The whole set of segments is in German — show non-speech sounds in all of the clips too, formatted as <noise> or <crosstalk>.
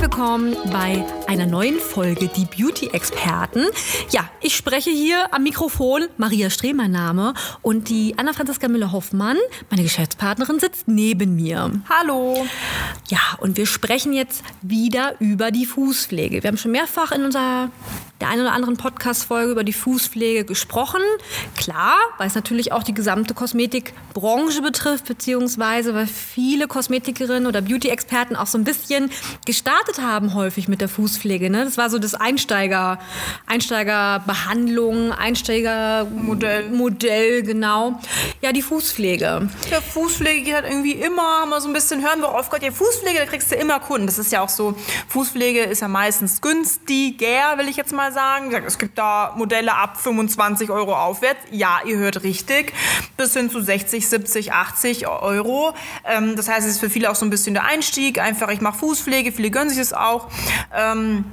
Willkommen bei einer neuen Folge Die Beauty-Experten. Ja, ich spreche hier am Mikrofon, Maria Streh, mein Name, und die Anna-Franziska Müller-Hoffmann, meine Geschäftspartnerin, sitzt neben mir. Hallo. Ja, und wir sprechen jetzt wieder über die Fußpflege. Wir haben schon mehrfach in unserer der einen oder anderen Podcast-Folge über die Fußpflege gesprochen. Klar, weil es natürlich auch die gesamte Kosmetikbranche betrifft, beziehungsweise weil viele Kosmetikerinnen oder Beauty-Experten auch so ein bisschen gestartet haben häufig mit der Fußpflege. Ne? Das war so das Einsteiger, Einsteigerbehandlung, Einsteigermodell, Modell, genau. Ja, die Fußpflege. Ja, Fußpflege geht halt irgendwie immer, haben wir so ein bisschen hören, worauf Gott, ja, Fußpflege, da kriegst du immer Kunden. Das ist ja auch so, Fußpflege ist ja meistens günstiger, will ich jetzt mal sagen. Es gibt da Modelle ab 25 Euro aufwärts. Ja, ihr hört richtig. Bis hin zu 60, 70, 80 Euro. Ähm, das heißt, es ist für viele auch so ein bisschen der Einstieg. Einfach, ich mache Fußpflege. Viele gönnen sich das auch. Ähm,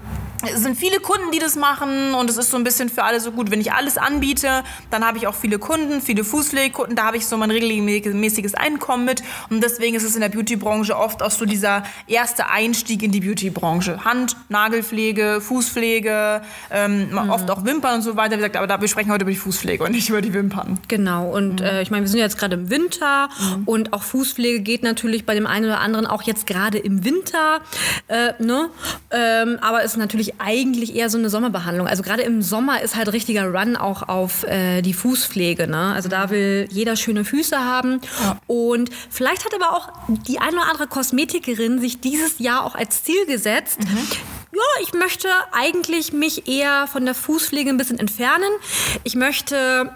es sind viele Kunden, die das machen und es ist so ein bisschen für alle so gut. Wenn ich alles anbiete, dann habe ich auch viele Kunden, viele Fußpflegekunden, da habe ich so mein regelmäßiges Einkommen mit und deswegen ist es in der Beautybranche oft auch so dieser erste Einstieg in die Beautybranche. Hand, Nagelpflege, Fußpflege, ähm, mhm. oft auch Wimpern und so weiter. Wie gesagt, aber da, wir sprechen heute über die Fußpflege und nicht über die Wimpern. Genau und mhm. äh, ich meine, wir sind jetzt gerade im Winter mhm. und auch Fußpflege geht natürlich bei dem einen oder anderen auch jetzt gerade im Winter. Äh, ne? Ähm, aber ist natürlich eigentlich eher so eine Sommerbehandlung. Also gerade im Sommer ist halt richtiger Run auch auf äh, die Fußpflege. Ne? Also da will jeder schöne Füße haben. Ja. Und vielleicht hat aber auch die eine oder andere Kosmetikerin sich dieses Jahr auch als Ziel gesetzt, mhm ja, ich möchte eigentlich mich eher von der Fußpflege ein bisschen entfernen. Ich möchte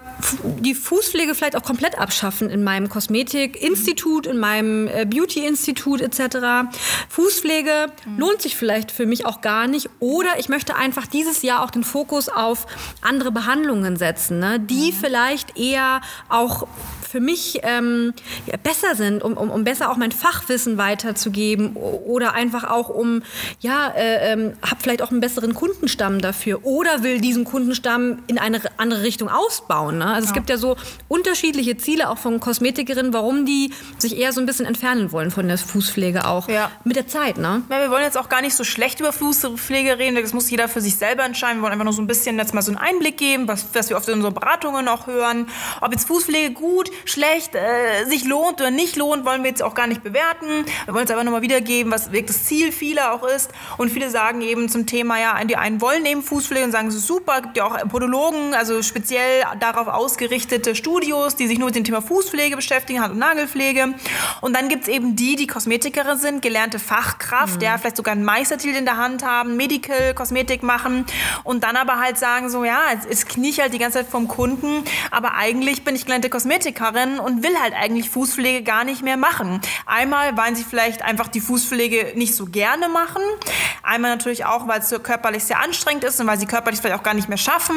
die Fußpflege vielleicht auch komplett abschaffen in meinem Kosmetikinstitut, in meinem äh, Beauty-Institut etc. Fußpflege mhm. lohnt sich vielleicht für mich auch gar nicht. Oder ich möchte einfach dieses Jahr auch den Fokus auf andere Behandlungen setzen, ne? die mhm. vielleicht eher auch für mich ähm, ja, besser sind, um, um, um besser auch mein Fachwissen weiterzugeben oder einfach auch um, ja, äh, ähm, habe vielleicht auch einen besseren Kundenstamm dafür oder will diesen Kundenstamm in eine andere Richtung ausbauen. Ne? Also ja. es gibt ja so unterschiedliche Ziele auch von Kosmetikerinnen, warum die sich eher so ein bisschen entfernen wollen von der Fußpflege auch. Ja. Mit der Zeit, ne? Ja, wir wollen jetzt auch gar nicht so schlecht über Fußpflege reden, das muss jeder für sich selber entscheiden. Wir wollen einfach nur so ein bisschen jetzt mal so einen Einblick geben, was, was wir oft in unseren Beratungen auch hören. Ob jetzt Fußpflege gut, schlecht, äh, sich lohnt oder nicht lohnt, wollen wir jetzt auch gar nicht bewerten. Wir wollen jetzt einfach nur mal wiedergeben, was wirklich das Ziel vieler auch ist. Und viele sagen eben zum Thema, ja, die einen wollen eben Fußpflege und sagen, es ist super, es gibt ja auch Podologen, also speziell darauf ausgerichtete Studios, die sich nur mit dem Thema Fußpflege beschäftigen, Hand- und Nagelpflege. Und dann gibt es eben die, die Kosmetikerin sind, gelernte Fachkraft, mhm. ja, vielleicht sogar einen Meistertitel in der Hand haben, Medical, Kosmetik machen und dann aber halt sagen so, ja, es, es knie ich halt die ganze Zeit vom Kunden, aber eigentlich bin ich gelernte Kosmetikerin und will halt eigentlich Fußpflege gar nicht mehr machen. Einmal, weil sie vielleicht einfach die Fußpflege nicht so gerne machen. Einmal natürlich auch, weil es körperlich sehr anstrengend ist und weil sie körperlich vielleicht auch gar nicht mehr schaffen.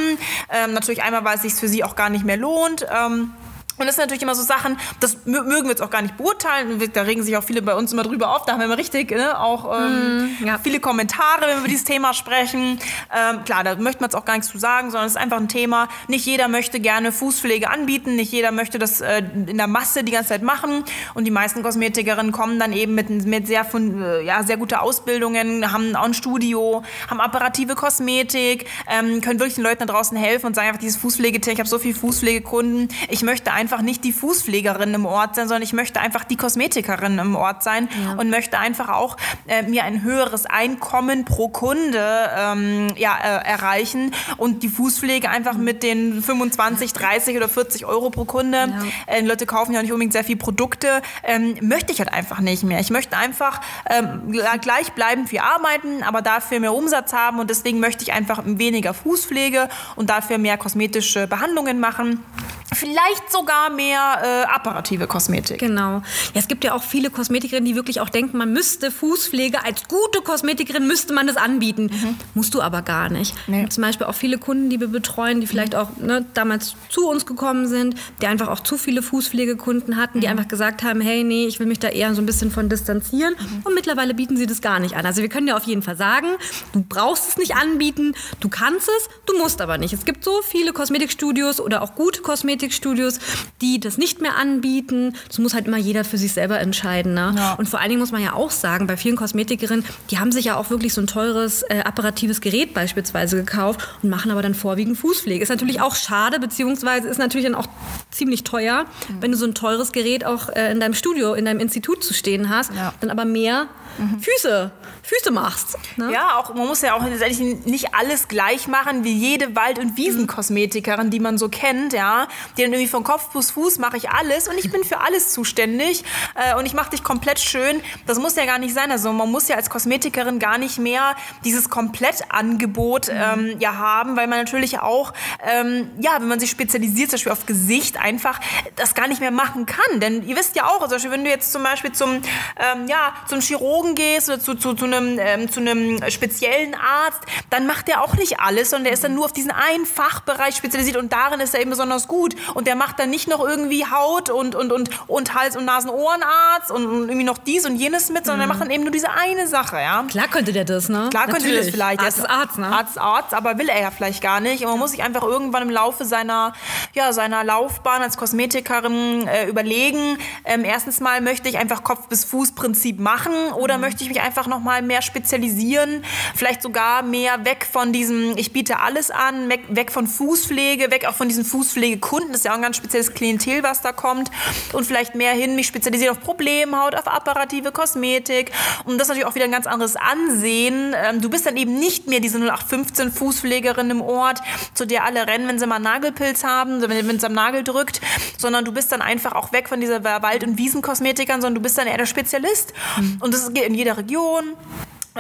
Ähm, natürlich einmal, weil es sich für sie auch gar nicht mehr lohnt. Ähm, und das sind natürlich immer so Sachen, das mögen wir jetzt auch gar nicht beurteilen. Da regen sich auch viele bei uns immer drüber auf. Da haben wir immer richtig ne, auch ähm, mm, ja. viele Kommentare, wenn wir über dieses Thema sprechen. Ähm, klar, da möchte man jetzt auch gar nichts zu sagen, sondern es ist einfach ein Thema. Nicht jeder möchte gerne Fußpflege anbieten. Nicht jeder möchte das äh, in der Masse die ganze Zeit machen. Und die meisten Kosmetikerinnen kommen dann eben mit, mit sehr, von, äh, ja, sehr gute Ausbildungen, haben auch ein Studio, haben operative Kosmetik, ähm, können wirklich den Leuten da draußen helfen und sagen einfach, dieses Fußpflegethema, ich habe so viele Fußpflegekunden, ich möchte einfach einfach nicht die Fußpflegerin im Ort sein, sondern ich möchte einfach die Kosmetikerin im Ort sein ja. und möchte einfach auch äh, mir ein höheres Einkommen pro Kunde ähm, ja, äh, erreichen und die Fußpflege einfach mit den 25, 30 oder 40 Euro pro Kunde, ja. äh, Leute kaufen ja nicht unbedingt sehr viel Produkte, ähm, möchte ich halt einfach nicht mehr. Ich möchte einfach ähm, gleichbleibend viel arbeiten, aber dafür mehr Umsatz haben und deswegen möchte ich einfach weniger Fußpflege und dafür mehr kosmetische Behandlungen machen. Vielleicht sogar mehr äh, apparative Kosmetik. Genau. Ja, es gibt ja auch viele Kosmetikerinnen, die wirklich auch denken, man müsste Fußpflege als gute Kosmetikerin müsste man das anbieten. Mhm. Musst du aber gar nicht. Nee. Zum Beispiel auch viele Kunden, die wir betreuen, die vielleicht auch ne, damals zu uns gekommen sind, die einfach auch zu viele Fußpflegekunden hatten, die mhm. einfach gesagt haben, hey, nee, ich will mich da eher so ein bisschen von distanzieren. Mhm. Und mittlerweile bieten sie das gar nicht an. Also wir können dir auf jeden Fall sagen, du brauchst es nicht anbieten, du kannst es, du musst aber nicht. Es gibt so viele Kosmetikstudios oder auch gute Kosmetik Kosmetikstudios, die das nicht mehr anbieten. Das muss halt immer jeder für sich selber entscheiden. Ne? Ja. Und vor allen Dingen muss man ja auch sagen, bei vielen Kosmetikerinnen, die haben sich ja auch wirklich so ein teures äh, apparatives Gerät beispielsweise gekauft und machen aber dann vorwiegend Fußpflege. Ist natürlich auch schade, beziehungsweise ist natürlich dann auch ziemlich teuer, mhm. wenn du so ein teures Gerät auch äh, in deinem Studio, in deinem Institut zu stehen hast, ja. dann aber mehr mhm. Füße, Füße machst. Ne? Ja, auch, man muss ja auch nicht alles gleich machen wie jede Wald- und Wiesenkosmetikerin, die man so kennt, ja. Die dann irgendwie von Kopf bis Fuß mache ich alles und ich bin für alles zuständig äh, und ich mache dich komplett schön. Das muss ja gar nicht sein. Also man muss ja als Kosmetikerin gar nicht mehr dieses Komplettangebot mhm. ähm, ja haben, weil man natürlich auch, ähm, ja, wenn man sich spezialisiert, zum Beispiel auf Gesicht, einfach das gar nicht mehr machen kann. Denn ihr wisst ja auch, Beispiel, wenn du jetzt zum Beispiel zum, ähm, ja, zum Chirurgen Chirurgen gehst oder zu, zu, zu, einem, ähm, zu einem speziellen Arzt, dann macht der auch nicht alles, sondern der ist dann nur auf diesen einen Fachbereich spezialisiert und darin ist er eben besonders gut. Und der macht dann nicht noch irgendwie Haut und, und, und, und Hals- und Nasen-Ohrenarzt und, und irgendwie noch dies und jenes mit, sondern mhm. der macht dann eben nur diese eine Sache, ja. Klar könnte der das, ne? Klar könnte der das vielleicht. Arzt ist Arzt, ne? Arzt ist Arzt, aber will er ja vielleicht gar nicht. Und man muss sich einfach irgendwann im Laufe seiner, ja, seiner Laufbahn als Kosmetikerin äh, überlegen, ähm, erstens mal möchte ich einfach Kopf-bis-Fuß-Prinzip machen oder mhm. möchte ich mich einfach noch mal mehr spezialisieren, vielleicht sogar mehr weg von diesem, ich biete alles an, weg, weg von Fußpflege, weg auch von diesen Fußpflegekunden, das ist ja auch ein ganz spezielles Klientel, was da kommt und vielleicht mehr hin, mich spezialisieren auf Problemhaut, auf apparative Kosmetik und das ist natürlich auch wieder ein ganz anderes Ansehen. Ähm, du bist dann eben nicht mehr diese 0815 Fußpflegerin im Ort, zu der alle rennen, wenn sie mal einen Nagelpilz haben, wenn es am Nagel drückt, sondern du bist dann einfach auch weg von dieser Wald- und Wiesenkosmetikern, sondern du bist dann eher der Spezialist. Mhm. Und das geht in jeder Region.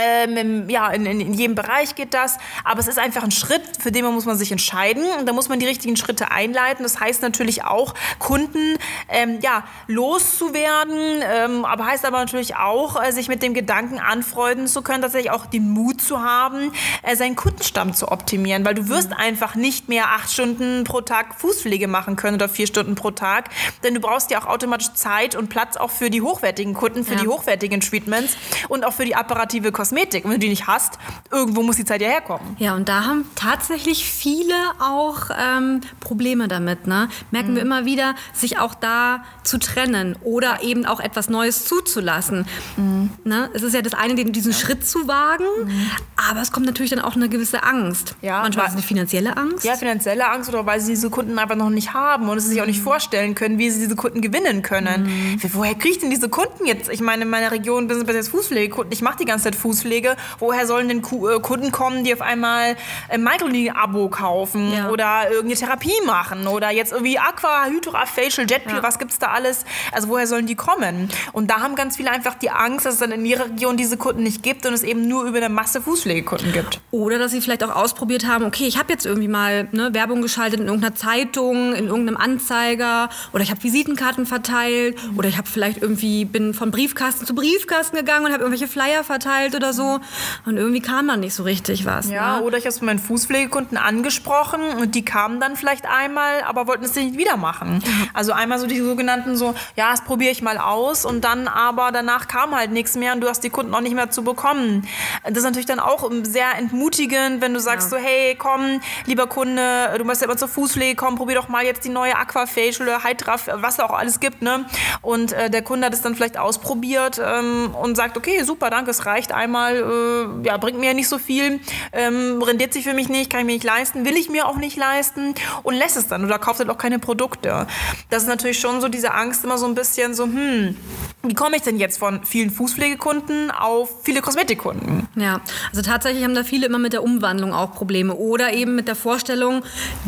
Ähm, ja, in, in, jedem Bereich geht das. Aber es ist einfach ein Schritt, für den man muss man sich entscheiden. Und da muss man die richtigen Schritte einleiten. Das heißt natürlich auch, Kunden ähm, ja, loszuwerden. Ähm, aber heißt aber natürlich auch, äh, sich mit dem Gedanken anfreunden zu können, tatsächlich auch den Mut zu haben, äh, seinen Kundenstamm zu optimieren. Weil du wirst mhm. einfach nicht mehr acht Stunden pro Tag Fußpflege machen können oder vier Stunden pro Tag. Denn du brauchst ja auch automatisch Zeit und Platz auch für die hochwertigen Kunden, für ja. die hochwertigen Treatments und auch für die apparative Kosmetik. Und wenn du die nicht hast, irgendwo muss die Zeit ja herkommen. Ja, und da haben tatsächlich viele auch ähm, Probleme damit. Ne? Merken mhm. wir immer wieder, sich auch da zu trennen oder eben auch etwas Neues zuzulassen. Mhm. Ne? Es ist ja das eine, diesen ja. Schritt zu wagen, mhm. aber es kommt natürlich dann auch eine gewisse Angst. Ja, Manchmal ist es eine finanzielle Angst. Ja, finanzielle Angst oder weil sie diese Kunden einfach noch nicht haben und es sich auch nicht mhm. vorstellen können, wie sie diese Kunden gewinnen können. Mhm. Woher kriege ich denn diese Kunden jetzt? Ich meine, in meiner Region sind es jetzt Fußpflegekunden. Ich mache die ganze Zeit Fußpflege. Fußpflege. Woher sollen denn äh, Kunden kommen, die auf einmal ein Microneedling-Abo kaufen ja. oder irgendeine Therapie machen oder jetzt irgendwie Aqua, Hydra, Facial, Jetpeel, ja. was gibt's da alles? Also woher sollen die kommen? Und da haben ganz viele einfach die Angst, dass es dann in ihrer Region diese Kunden nicht gibt und es eben nur über eine Masse Fußpflegekunden gibt. Oder dass sie vielleicht auch ausprobiert haben, okay, ich habe jetzt irgendwie mal ne, Werbung geschaltet in irgendeiner Zeitung, in irgendeinem Anzeiger oder ich habe Visitenkarten verteilt oder ich habe vielleicht irgendwie bin von Briefkasten zu Briefkasten gegangen und habe irgendwelche Flyer verteilt oder so. Und irgendwie kam dann nicht so richtig was. Ja, ne? oder ich habe es von meinen Fußpflegekunden angesprochen und die kamen dann vielleicht einmal, aber wollten es nicht wieder machen. Also einmal so die sogenannten so, ja, das probiere ich mal aus und dann aber danach kam halt nichts mehr und du hast die Kunden auch nicht mehr zu bekommen. Das ist natürlich dann auch sehr entmutigend, wenn du sagst ja. so, hey, komm, lieber Kunde, du musst ja immer zur Pflege kommen, probier doch mal jetzt die neue Aquafacial oder Hydra, was da auch alles gibt, ne? Und äh, der Kunde hat es dann vielleicht ausprobiert ähm, und sagt, okay, super, danke, es reicht einmal einmal, äh, ja, bringt mir ja nicht so viel, ähm, rendiert sich für mich nicht, kann ich mir nicht leisten, will ich mir auch nicht leisten und lässt es dann oder kauft halt auch keine Produkte. Das ist natürlich schon so diese Angst immer so ein bisschen so, hm, wie komme ich denn jetzt von vielen Fußpflegekunden auf viele Kosmetikkunden? Ja, also tatsächlich haben da viele immer mit der Umwandlung auch Probleme oder eben mit der Vorstellung,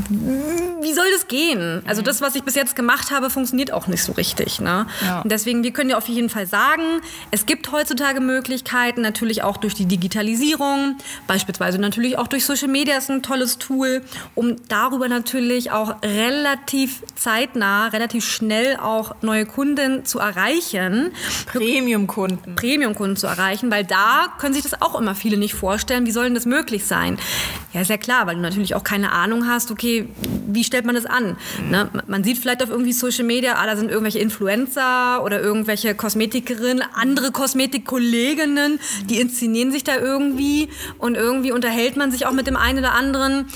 wie soll das gehen? Also das, was ich bis jetzt gemacht habe, funktioniert auch nicht so richtig. Ne? Ja. Und deswegen, wir können ja auf jeden Fall sagen, es gibt heutzutage Möglichkeiten, natürlich auch durch die Digitalisierung, beispielsweise natürlich auch durch Social Media ist ein tolles Tool, um darüber natürlich auch relativ zeitnah, relativ schnell auch neue Kunden zu erreichen. Premium-Kunden. Premium-Kunden zu erreichen, weil da können sich das auch immer viele nicht vorstellen. Wie soll denn das möglich sein? Ja, ist ja klar, weil du natürlich auch keine Ahnung hast, okay, wie stellt man das an? Ne? Man sieht vielleicht auf irgendwie Social Media, ah, da sind irgendwelche Influencer oder irgendwelche Kosmetikerinnen, andere Kosmetikkolleginnen, die inszenieren sich da irgendwie und irgendwie unterhält man sich auch mit dem einen oder anderen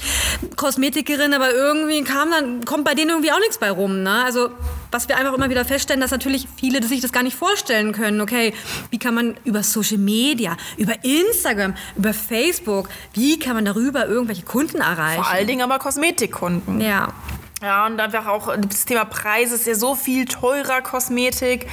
Kosmetikerin, aber irgendwie kam dann, kommt bei denen irgendwie auch nichts bei rum. Ne? Also was wir einfach immer wieder feststellen, dass natürlich viele sich das gar nicht vorstellen können. Okay, wie kann man über Social Media, über Instagram, über Facebook, wie kann man darüber irgendwelche Kunden erreichen? Vor allen Dingen aber Kosmetikkunden. Ja. Ja, und einfach auch das Thema Preis ist ja so viel teurer Kosmetik.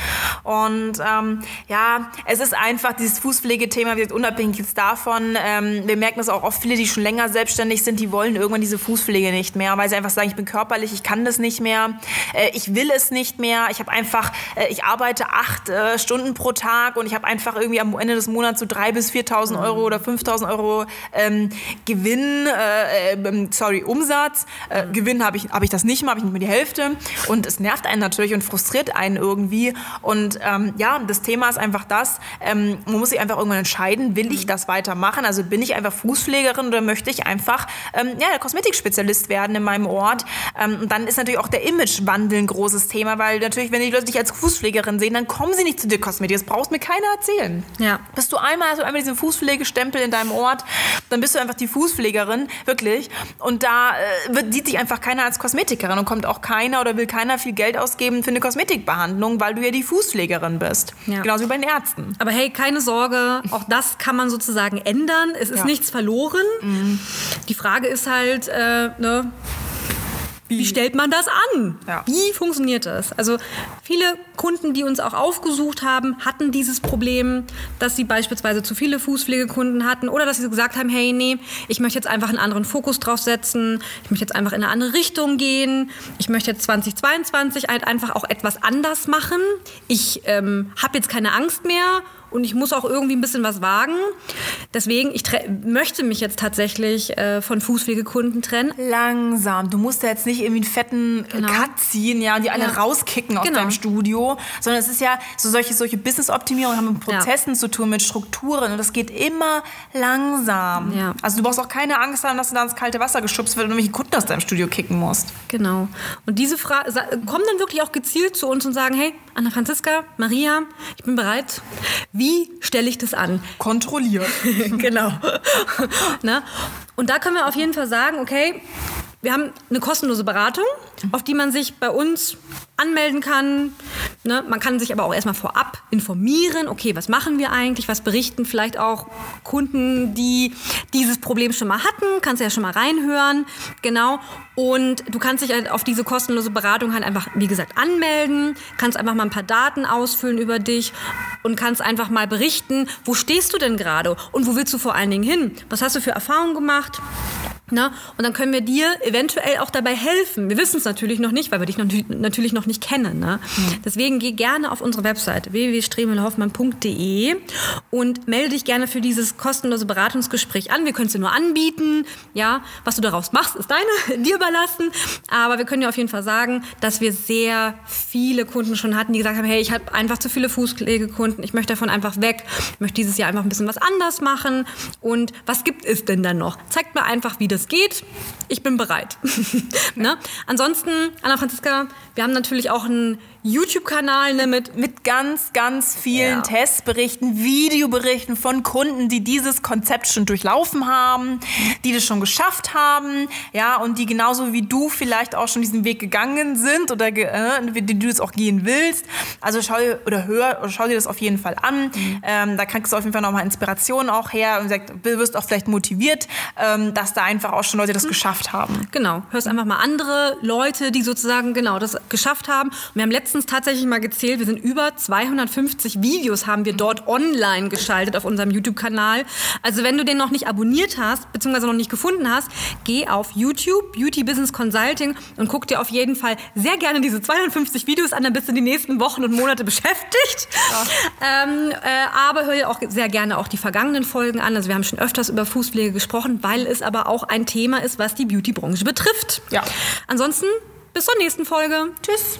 Und ähm, ja, es ist einfach dieses Fußpflegethema, wird unabhängig jetzt davon. Ähm, wir merken das auch oft, viele, die schon länger selbstständig sind, die wollen irgendwann diese Fußpflege nicht mehr, weil sie einfach sagen, ich bin körperlich, ich kann das nicht mehr, äh, ich will es nicht mehr. Ich habe einfach, äh, ich arbeite acht äh, Stunden pro Tag und ich habe einfach irgendwie am Ende des Monats so drei bis 4.000 Euro oder 5.000 Euro ähm, Gewinn, äh, ähm, sorry, Umsatz. Äh, Gewinn habe ich, hab ich das nicht mehr, habe ich nicht mehr die Hälfte. Und es nervt einen natürlich und frustriert einen irgendwie. Und ähm, ja, das Thema ist einfach das, ähm, man muss sich einfach irgendwann entscheiden, will ich das weitermachen? Also bin ich einfach Fußpflegerin oder möchte ich einfach ähm, ja, der Kosmetikspezialist werden in meinem Ort? Ähm, und dann ist natürlich auch der Imagewandel ein großes Thema, weil natürlich, wenn die Leute dich als Fußpflegerin sehen, dann kommen sie nicht zu dir Kosmetik. Das brauchst mir keiner erzählen. Ja. Bist du einmal, hast du einmal diesen Fußpflegestempel in deinem Ort, dann bist du einfach die Fußpflegerin, wirklich. Und da äh, wird, sieht sich einfach keiner als Kosmetikerin. Kosmetikerin und kommt auch keiner oder will keiner viel Geld ausgeben für eine Kosmetikbehandlung, weil du ja die Fußpflegerin bist. Ja. Genauso wie bei den Ärzten. Aber hey, keine Sorge, auch das kann man sozusagen ändern. Es ist ja. nichts verloren. Mhm. Die Frage ist halt, äh, ne, wie, wie stellt man das an? Ja. Wie funktioniert das? Also viele Kunden, die uns auch aufgesucht haben, hatten dieses Problem, dass sie beispielsweise zu viele Fußpflegekunden hatten oder dass sie gesagt haben, hey, nee, ich möchte jetzt einfach einen anderen Fokus drauf setzen, ich möchte jetzt einfach in eine andere Richtung gehen, ich möchte jetzt 2022 halt einfach auch etwas anders machen. Ich ähm, habe jetzt keine Angst mehr und ich muss auch irgendwie ein bisschen was wagen. Deswegen, ich möchte mich jetzt tatsächlich äh, von Fußpflegekunden trennen. Langsam. Du musst ja jetzt nicht irgendwie einen fetten genau. Cut ziehen, ja, und die alle ja. rauskicken aus genau. deinem Studio, sondern es ist ja so solche, solche Business-Optimierungen haben mit Prozessen ja. zu tun, mit Strukturen und das geht immer langsam. Ja. Also du brauchst auch keine Angst haben, dass du da ins kalte Wasser geschubst wird und irgendwelche Kunden aus deinem Studio kicken musst. Genau. Und diese Frage kommen dann wirklich auch gezielt zu uns und sagen, hey, Anna Franziska, Maria, ich bin bereit. Wie stelle ich das an? Kontrolliert. <laughs> genau. <laughs> Na? Und da können wir auf jeden Fall sagen, okay, wir haben eine kostenlose Beratung, auf die man sich bei uns anmelden kann. Ne? Man kann sich aber auch erstmal vorab informieren, okay, was machen wir eigentlich, was berichten vielleicht auch Kunden, die dieses Problem schon mal hatten, kannst du ja schon mal reinhören, genau. Und du kannst dich halt auf diese kostenlose Beratung halt einfach, wie gesagt, anmelden, kannst einfach mal ein paar Daten ausfüllen über dich und kannst einfach mal berichten, wo stehst du denn gerade und wo willst du vor allen Dingen hin? Was hast du für Erfahrungen gemacht? Na, und dann können wir dir eventuell auch dabei helfen. Wir wissen es natürlich noch nicht, weil wir dich noch, natürlich noch nicht kennen. Ne? Mhm. Deswegen geh gerne auf unsere Website www.stremelhoffmann.de und melde dich gerne für dieses kostenlose Beratungsgespräch an. Wir können es dir nur anbieten. Ja, was du daraus machst, ist deine, <laughs> dir überlassen. Aber wir können dir auf jeden Fall sagen, dass wir sehr viele Kunden schon hatten, die gesagt haben, hey, ich habe einfach zu viele Fußpflegekunden, ich möchte davon einfach weg, ich möchte dieses Jahr einfach ein bisschen was anders machen. Und was gibt es denn dann noch? Zeigt mir einfach, wie das geht. Ich bin bereit. <laughs> ne? Ansonsten, Anna Franziska, wir haben natürlich auch einen YouTube-Kanal ne, mit, mit ganz, ganz vielen ja. Testberichten, Videoberichten von Kunden, die dieses Konzept schon durchlaufen haben, die das schon geschafft haben, ja, und die genauso wie du vielleicht auch schon diesen Weg gegangen sind oder äh, die du es auch gehen willst. Also schau dir oder hör oder schau dir das auf jeden Fall an. Mhm. Ähm, da kriegst du auf jeden Fall nochmal Inspiration auch her und sagt, wirst auch vielleicht motiviert, ähm, dass da einfach auch schon Leute das mhm. geschafft haben. Genau, hörst einfach mal andere Leute, die sozusagen genau das geschafft haben. Und wir haben letztes letztens tatsächlich mal gezählt, wir sind über 250 Videos haben wir dort online geschaltet auf unserem YouTube-Kanal. Also wenn du den noch nicht abonniert hast, beziehungsweise noch nicht gefunden hast, geh auf YouTube, Beauty Business Consulting und guck dir auf jeden Fall sehr gerne diese 250 Videos an, dann bist du die nächsten Wochen und Monate <laughs> beschäftigt. Ja. Ähm, äh, aber hör dir auch sehr gerne auch die vergangenen Folgen an. Also wir haben schon öfters über Fußpflege gesprochen, weil es aber auch ein Thema ist, was die Beauty-Branche betrifft. Ja. Ansonsten bis zur nächsten Folge. Tschüss.